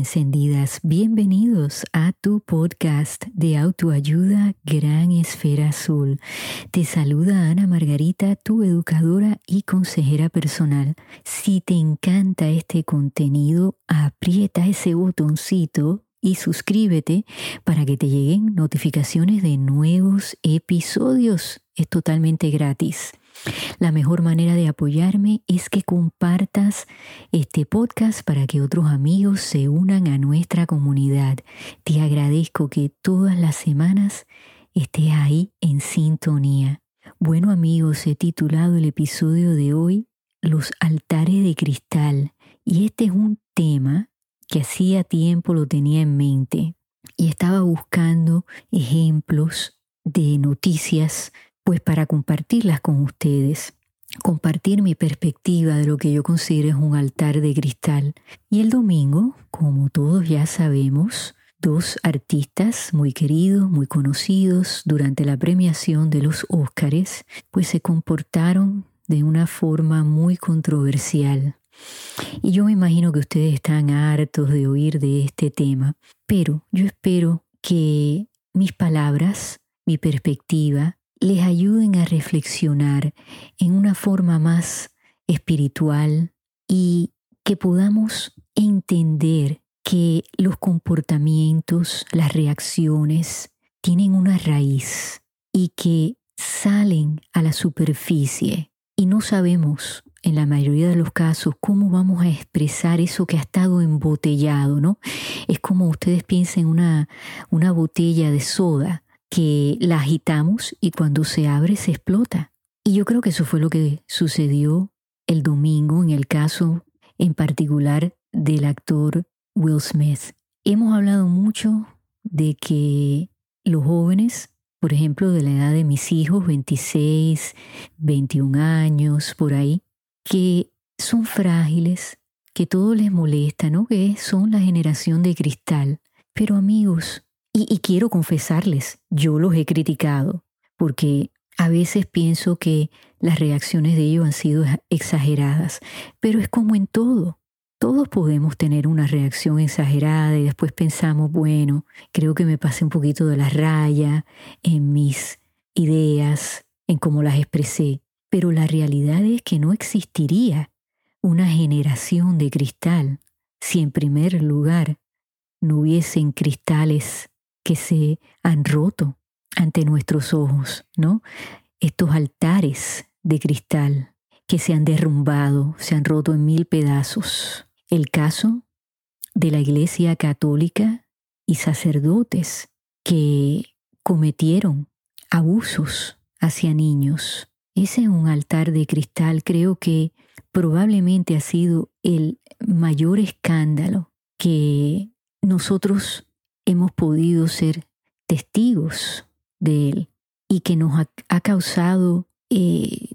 Encendidas, bienvenidos a tu podcast de autoayuda Gran Esfera Azul. Te saluda Ana Margarita, tu educadora y consejera personal. Si te encanta este contenido, aprieta ese botoncito y suscríbete para que te lleguen notificaciones de nuevos episodios. Es totalmente gratis. La mejor manera de apoyarme es que compartas este podcast para que otros amigos se unan a nuestra comunidad. Te agradezco que todas las semanas estés ahí en sintonía. Bueno amigos, he titulado el episodio de hoy Los altares de cristal y este es un tema que hacía tiempo lo tenía en mente y estaba buscando ejemplos de noticias pues para compartirlas con ustedes, compartir mi perspectiva de lo que yo considero es un altar de cristal. Y el domingo, como todos ya sabemos, dos artistas muy queridos, muy conocidos durante la premiación de los Óscares, pues se comportaron de una forma muy controversial. Y yo me imagino que ustedes están hartos de oír de este tema, pero yo espero que mis palabras, mi perspectiva, les ayuden a reflexionar en una forma más espiritual y que podamos entender que los comportamientos, las reacciones tienen una raíz y que salen a la superficie y no sabemos en la mayoría de los casos cómo vamos a expresar eso que ha estado embotellado, ¿no? Es como ustedes piensen una, una botella de soda que la agitamos y cuando se abre se explota. Y yo creo que eso fue lo que sucedió el domingo en el caso en particular del actor Will Smith. Hemos hablado mucho de que los jóvenes, por ejemplo, de la edad de mis hijos, 26, 21 años, por ahí, que son frágiles, que todo les molesta, ¿no? Que son la generación de cristal. Pero amigos, y, quiero confesarles, yo los he criticado, porque a veces pienso que las reacciones de ellos han sido exageradas, pero es como en todo. Todos podemos tener una reacción exagerada y después pensamos, bueno, creo que me pasé un poquito de la raya en mis ideas, en cómo las expresé, pero la realidad es que no existiría una generación de cristal si en primer lugar no hubiesen cristales que se han roto ante nuestros ojos, ¿no? Estos altares de cristal que se han derrumbado, se han roto en mil pedazos. El caso de la Iglesia Católica y sacerdotes que cometieron abusos hacia niños. Ese es un altar de cristal, creo que probablemente ha sido el mayor escándalo que nosotros hemos podido ser testigos de Él y que nos ha, causado eh,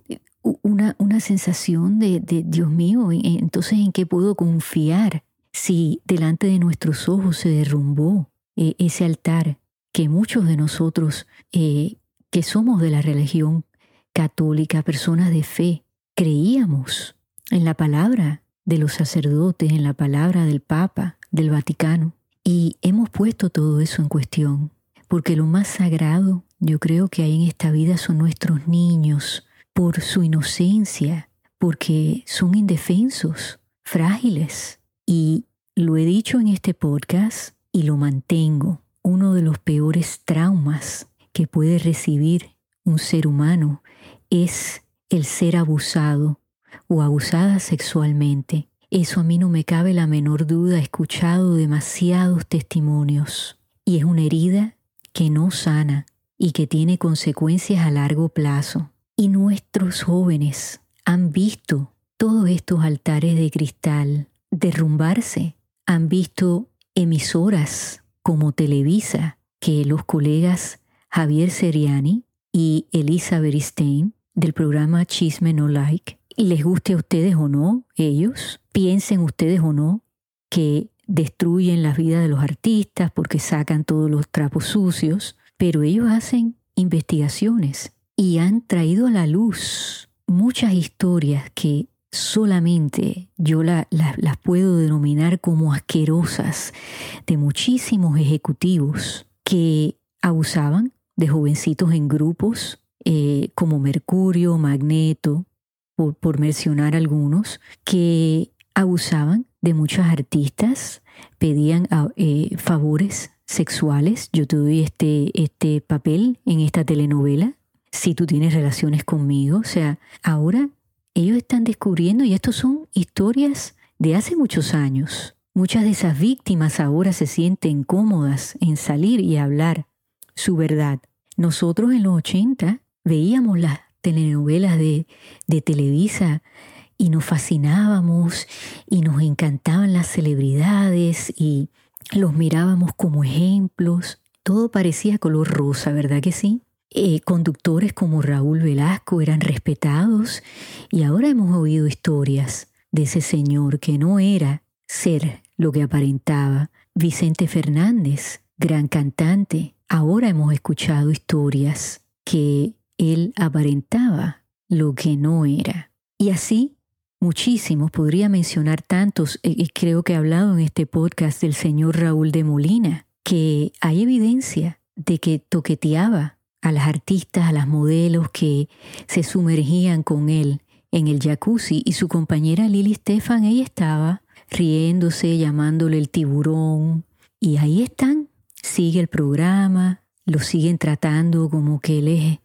una, una, sensación de, Dios mío, entonces en qué puedo confiar si delante de nuestros ojos se derrumbó eh, ese altar que muchos de nosotros eh, que somos de la religión católica, personas de fe, creíamos en la palabra de los sacerdotes, en la palabra del Papa, del Vaticano. Y hemos puesto todo eso en cuestión, porque lo más sagrado yo creo que hay en esta vida son nuestros niños, por su inocencia, porque son indefensos, frágiles. Y lo he dicho en este podcast y lo mantengo, uno de los peores traumas que puede recibir un ser humano es el ser abusado o abusada sexualmente. Eso a mí no me cabe la menor duda, he escuchado demasiados testimonios y es una herida que no sana y que tiene consecuencias a largo plazo. Y nuestros jóvenes han visto todos estos altares de cristal derrumbarse, han visto emisoras como Televisa, que los colegas Javier Seriani y Elisa Stein del programa Chisme No Like les guste a ustedes o no, ellos, piensen ustedes o no que destruyen la vida de los artistas porque sacan todos los trapos sucios, pero ellos hacen investigaciones y han traído a la luz muchas historias que solamente yo las puedo denominar como asquerosas de muchísimos ejecutivos que abusaban de jovencitos en grupos eh, como Mercurio, Magneto, por, mencionar algunos, que abusaban de muchas artistas, pedían ah, eh, favores sexuales. Yo te doy este, este papel en esta telenovela si tú tienes relaciones conmigo. O sea, ahora ellos están descubriendo, y estos son historias de hace muchos años. Muchas de esas víctimas ahora se sienten cómodas en salir y hablar su verdad. Nosotros en los 80 veíamos las telenovelas de, Televisa y nos fascinábamos y nos encantaban las celebridades y los mirábamos como ejemplos. Todo parecía color rosa, ¿verdad que sí? Eh, conductores como Raúl Velasco eran respetados y ahora hemos oído historias de ese señor que no era ser lo que aparentaba. Vicente Fernández, gran cantante, ahora hemos escuchado historias que él aparentaba lo que no era. Y así muchísimos, podría mencionar tantos, eh, y creo que he hablado en este podcast del señor Raúl de Molina, que hay evidencia de que toqueteaba a las artistas, a las modelos que se sumergían con él en el jacuzzi y su compañera Lily Stefan, ella estaba riéndose, llamándole el tiburón y ahí están, sigue el programa, lo siguen tratando como que él es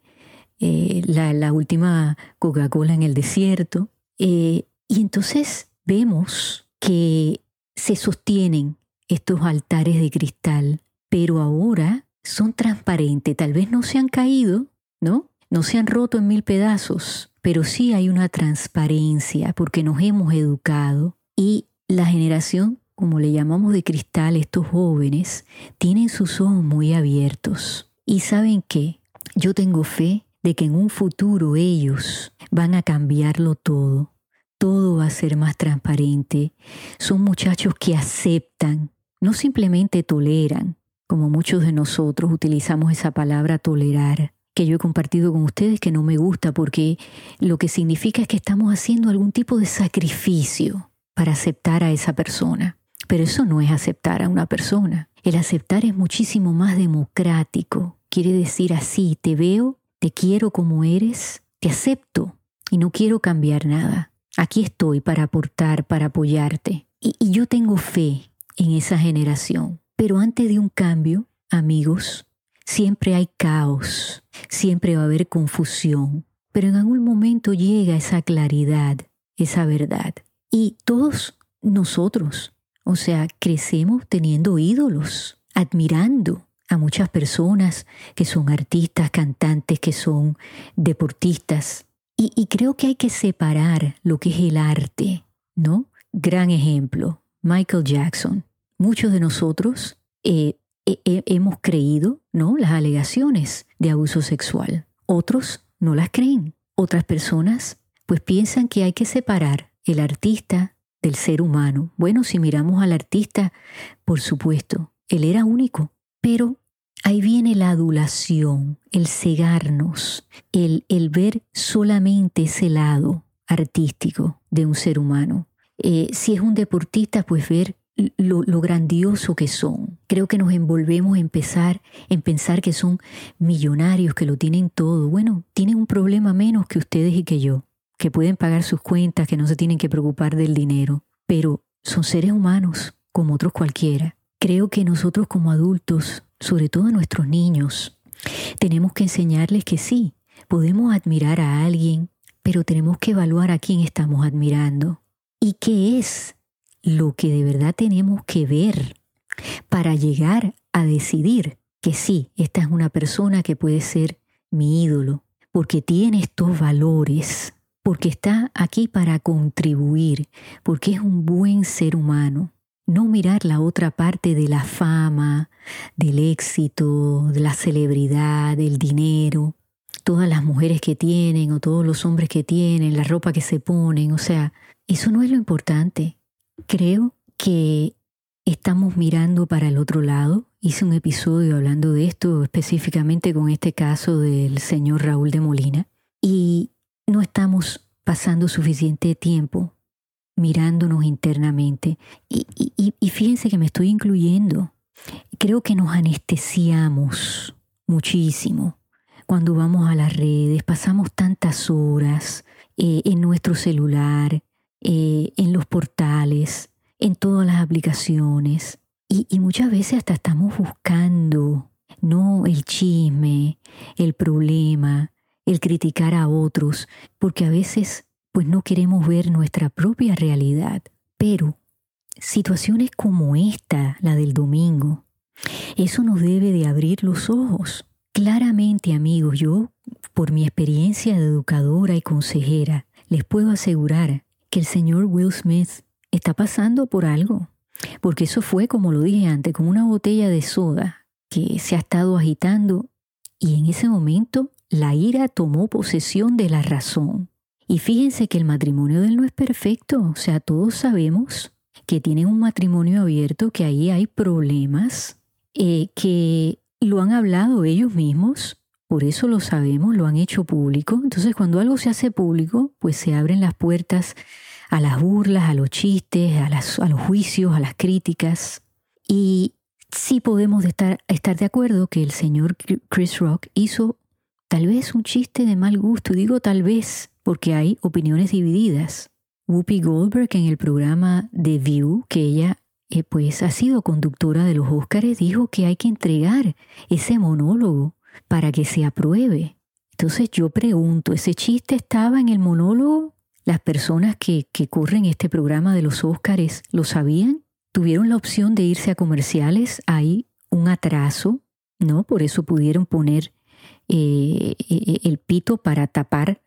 eh, la, última Coca-Cola en el desierto. Eh, y entonces vemos que se sostienen estos altares de cristal, pero ahora son transparentes, tal vez no se han caído, ¿no? No se han roto en mil pedazos, pero sí hay una transparencia porque nos hemos educado y la generación, como le llamamos de cristal, estos jóvenes, tienen sus ojos muy abiertos. Y saben qué, yo tengo fe de que en un futuro ellos van a cambiarlo todo. Todo va a ser más transparente. Son muchachos que aceptan, no simplemente toleran, como muchos de nosotros utilizamos esa palabra tolerar, que yo he compartido con ustedes que no me gusta porque lo que significa es que estamos haciendo algún tipo de sacrificio para aceptar a esa persona. Pero eso no es aceptar a una persona. El aceptar es muchísimo más democrático. Quiere decir así, te veo, te quiero como eres, te acepto y no quiero cambiar nada. Aquí estoy para aportar, para apoyarte. Y, yo tengo fe en esa generación. Pero antes de un cambio, amigos, siempre hay caos, siempre va a haber confusión, pero en algún momento llega esa claridad, esa verdad. Y todos nosotros, o sea, crecemos teniendo ídolos, admirando a muchas personas que son artistas, cantantes, que son deportistas. Y, y creo que hay que separar lo que es el arte, ¿no? Gran ejemplo, Michael Jackson. Muchos de nosotros eh, hemos creído ¿no? las alegaciones de abuso sexual. Otros no las creen. Otras personas pues piensan que hay que separar el artista del ser humano. Bueno, si miramos al artista, por supuesto, él era único, pero ahí viene la adulación, el cegarnos, el, el ver solamente ese lado artístico de un ser humano. Eh, si es un deportista, pues ver lo, grandioso que son. Creo que nos envolvemos en empezar en pensar que son millonarios, que lo tienen todo. Bueno, tienen un problema menos que ustedes y que yo, que pueden pagar sus cuentas, que no se tienen que preocupar del dinero, pero son seres humanos como otros cualquiera. Creo que nosotros como adultos, sobre todo a nuestros niños, tenemos que enseñarles que sí, podemos admirar a alguien, pero tenemos que evaluar a quién estamos admirando y qué es lo que de verdad tenemos que ver para llegar a decidir que sí, esta es una persona que puede ser mi ídolo, porque tiene estos valores, porque está aquí para contribuir, porque es un buen ser humano. No mirar la otra parte de la fama, del éxito, de la celebridad, del dinero, todas las mujeres que tienen o todos los hombres que tienen, la ropa que se ponen, o sea, eso no es lo importante. Creo que estamos mirando para el otro lado. Hice un episodio hablando de esto específicamente con este caso del señor Raúl de Molina y no estamos pasando suficiente tiempo mirándonos internamente. Y, y, fíjense que me estoy incluyendo. Creo que nos anestesiamos muchísimo cuando vamos a las redes, pasamos tantas horas eh, en nuestro celular, eh, en los portales, en todas las aplicaciones. Y, y, muchas veces hasta estamos buscando, no el chisme, el problema, el criticar a otros, porque a veces pues no queremos ver nuestra propia realidad. Pero situaciones como esta, la del domingo, eso nos debe de abrir los ojos. Claramente, amigos, yo, por mi experiencia de educadora y consejera, les puedo asegurar que el señor Will Smith está pasando por algo. Porque eso fue, como lo dije antes, como una botella de soda que se ha estado agitando y en ese momento la ira tomó posesión de la razón. Y fíjense que el matrimonio de él no es perfecto, o sea, todos sabemos que tienen un matrimonio abierto, que ahí hay problemas, eh, que lo han hablado ellos mismos, por eso lo sabemos, lo han hecho público. Entonces cuando algo se hace público, pues se abren las puertas a las burlas, a los chistes, a, a los juicios, a las críticas. Y sí podemos estar, estar de acuerdo que el señor Chris Rock hizo tal vez un chiste de mal gusto, digo tal vez, porque hay opiniones divididas. Whoopi Goldberg en el programa The View, que ella eh, pues ha sido conductora de los Óscares, dijo que hay que entregar ese monólogo para que se apruebe. Entonces yo pregunto, ¿ese chiste estaba en el monólogo? ¿Las personas que, que corren este programa de los Óscares lo sabían? ¿Tuvieron la opción de irse a comerciales? ¿Hay un atraso? ¿No? Por eso pudieron poner eh, eh, el pito para tapar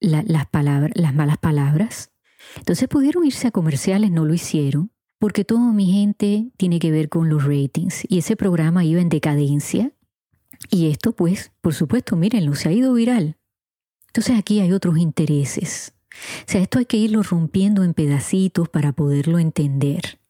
las, palabras, las malas palabras. Entonces pudieron irse a comerciales, no lo hicieron, porque toda mi gente tiene que ver con los ratings y ese programa iba en decadencia. Y esto pues, por supuesto, mírenlo, se ha ido viral. Entonces aquí hay otros intereses. O sea, esto hay que irlo rompiendo en pedacitos para poderlo entender.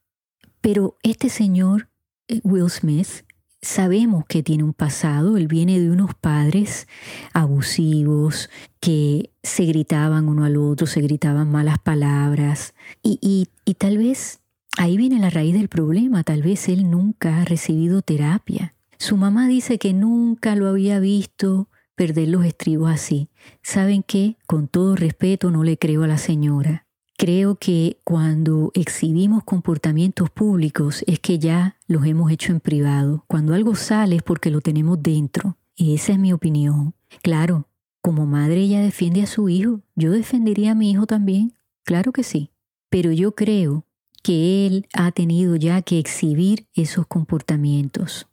Pero este señor, eh, Will Smith, sabemos que tiene un pasado, él viene de unos padres abusivos que se gritaban uno al otro, se gritaban malas palabras y, y, tal vez ahí viene la raíz del problema, tal vez él nunca ha recibido terapia. Su mamá dice que nunca lo había visto perder los estribos así. ¿Saben qué? Con todo respeto no le creo a la señora. Creo que cuando exhibimos comportamientos públicos es que ya los hemos hecho en privado. Cuando algo sale es porque lo tenemos dentro. Esa es mi opinión. Claro, como madre ella defiende a su hijo. Yo defendería a mi hijo también. Claro que sí. Pero yo creo que él ha tenido ya que exhibir esos comportamientos.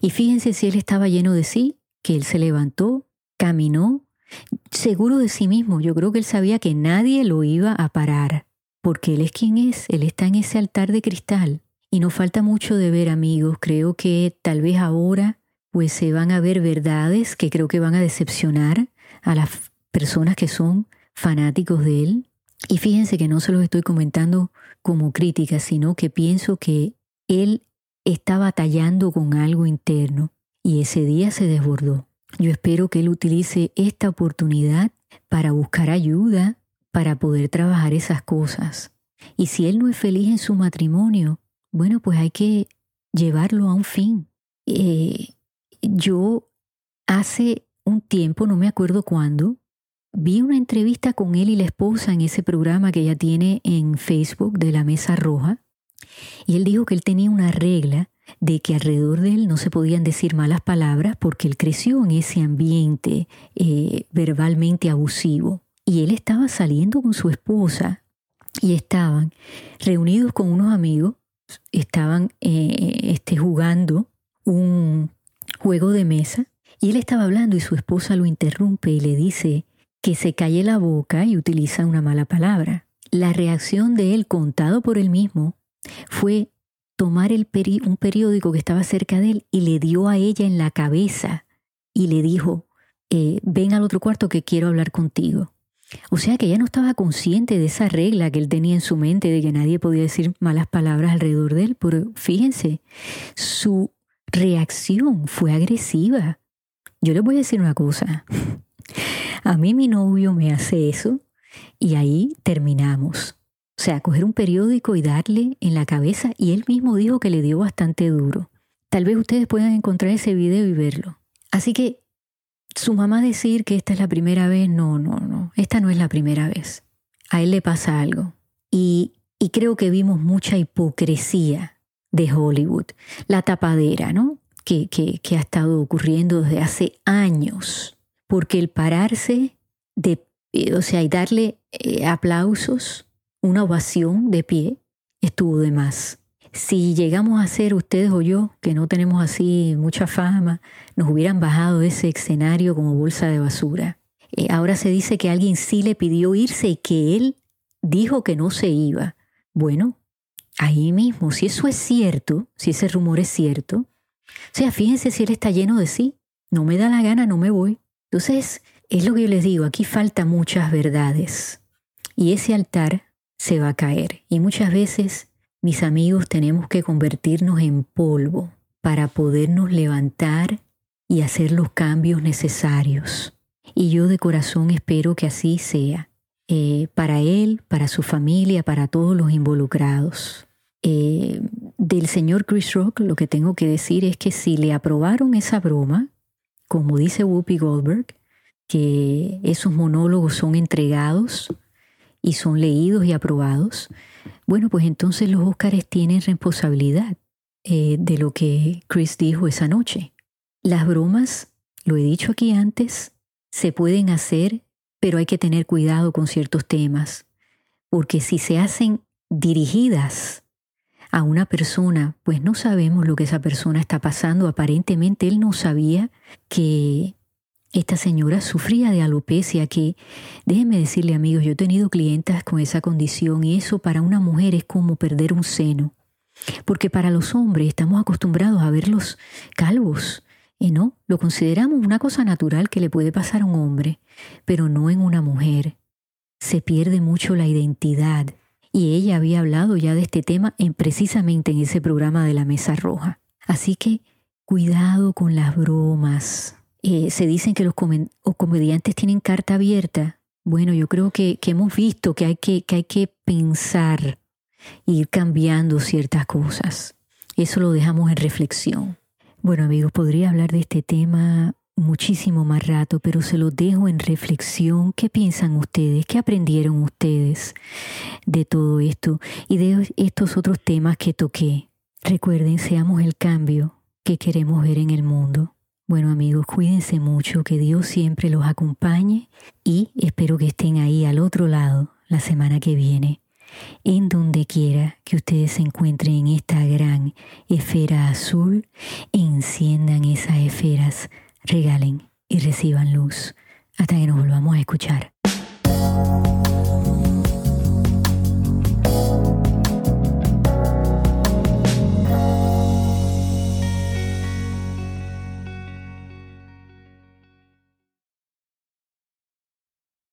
Y fíjense si él estaba lleno de sí, que él se levantó, caminó, seguro de sí mismo. Yo creo que él sabía que nadie lo iba a parar, porque él es quien es, él está en ese altar de cristal. Y nos falta mucho de ver, amigos. Creo que tal vez ahora pues se van a ver verdades que creo que van a decepcionar a las personas que son fanáticos de él. Y fíjense que no se los estoy comentando como crítica, sino que pienso que él está batallando con algo interno y ese día se desbordó. Yo espero que él utilice esta oportunidad para buscar ayuda, para poder trabajar esas cosas. Y si él no es feliz en su matrimonio, bueno, pues hay que llevarlo a un fin. Eh, yo hace un tiempo, no me acuerdo cuándo, vi una entrevista con él y la esposa en ese programa que ella tiene en Facebook de la Mesa Roja. Y él dijo que él tenía una regla de que alrededor de él no se podían decir malas palabras porque él creció en ese ambiente eh, verbalmente abusivo. Y él estaba saliendo con su esposa y estaban reunidos con unos amigos, estaban eh, este, jugando un juego de mesa y él estaba hablando y su esposa lo interrumpe y le dice que se calle la boca y utiliza una mala palabra. La reacción de él, contado por él mismo, fue tomar el un periódico que estaba cerca de él y le dio a ella en la cabeza y le dijo, eh, ven al otro cuarto que quiero hablar contigo. O sea que ella no estaba consciente de esa regla que él tenía en su mente de que nadie podía decir malas palabras alrededor de él, pero fíjense, su reacción fue agresiva. Yo les voy a decir una cosa. A mí mi novio me hace eso Y ahí terminamos. O sea, coger un periódico y darle en la cabeza y él mismo dijo que le dio bastante duro. Tal vez ustedes puedan encontrar ese video y verlo. Así que su mamá decir que esta es la primera vez, no, no, no, esta no es la primera vez. A él le pasa algo. Y, y creo que vimos mucha hipocresía de Hollywood, la tapadera, ¿no? Que, que, que ha estado ocurriendo desde hace años. Porque el pararse de, eh, o sea, y darle eh, aplausos, una ovación de pie, estuvo de más. Si llegamos a ser ustedes o yo, que no tenemos así mucha fama, nos hubieran bajado ese escenario como bolsa de basura. Eh, ahora se dice que alguien sí le pidió irse y que él dijo que no se iba. Bueno, ahí mismo, si eso es cierto, si ese rumor es cierto, o sea, fíjense si él está lleno de sí. No me da la gana, no me voy. Entonces, es lo que yo les digo, aquí falta muchas verdades. Y ese altar se va a caer. Y muchas veces mis amigos, tenemos que convertirnos en polvo para podernos levantar y hacer los cambios necesarios. Y yo de corazón espero que así sea, eh, para él, para su familia, para todos los involucrados. Eh, del señor Chris Rock lo que tengo que decir es que si le aprobaron esa broma, como dice Whoopi Goldberg, que esos monólogos son entregados y son leídos y aprobados, bueno, pues entonces los Óscares tienen responsabilidad eh, de lo que Chris dijo esa noche. Las bromas, lo he dicho aquí antes, se pueden hacer, pero hay que tener cuidado con ciertos temas, porque si se hacen dirigidas a una persona, pues no sabemos lo que esa persona está pasando. Aparentemente él no sabía que esta señora sufría de alopecia que, déjenme decirle amigos, yo he tenido clientas con esa condición y eso para una mujer es como perder un seno. Porque para los hombres estamos acostumbrados a verlos calvos y no, lo consideramos una cosa natural que le puede pasar a un hombre, pero no en una mujer. Se pierde mucho la identidad y ella había hablado ya de este tema en precisamente en ese programa de la Mesa Roja. Así que cuidado con las bromas, eh, se dicen que los comediantes tienen carta abierta. Bueno, yo creo que, hemos visto que hay que, que hay que pensar ir cambiando ciertas cosas. Eso lo dejamos en reflexión. Bueno amigos, podría hablar de este tema muchísimo más rato, pero se lo dejo en reflexión. ¿Qué piensan ustedes? ¿Qué aprendieron ustedes de todo esto y de estos otros temas que toqué? Recuerden, seamos el cambio que queremos ver en el mundo. Bueno amigos, cuídense mucho, que Dios siempre los acompañe y espero que estén ahí al otro lado la semana que viene. En donde quiera que ustedes se encuentren en esta gran esfera azul, enciendan esas esferas, regalen y reciban luz hasta que nos volvamos a escuchar.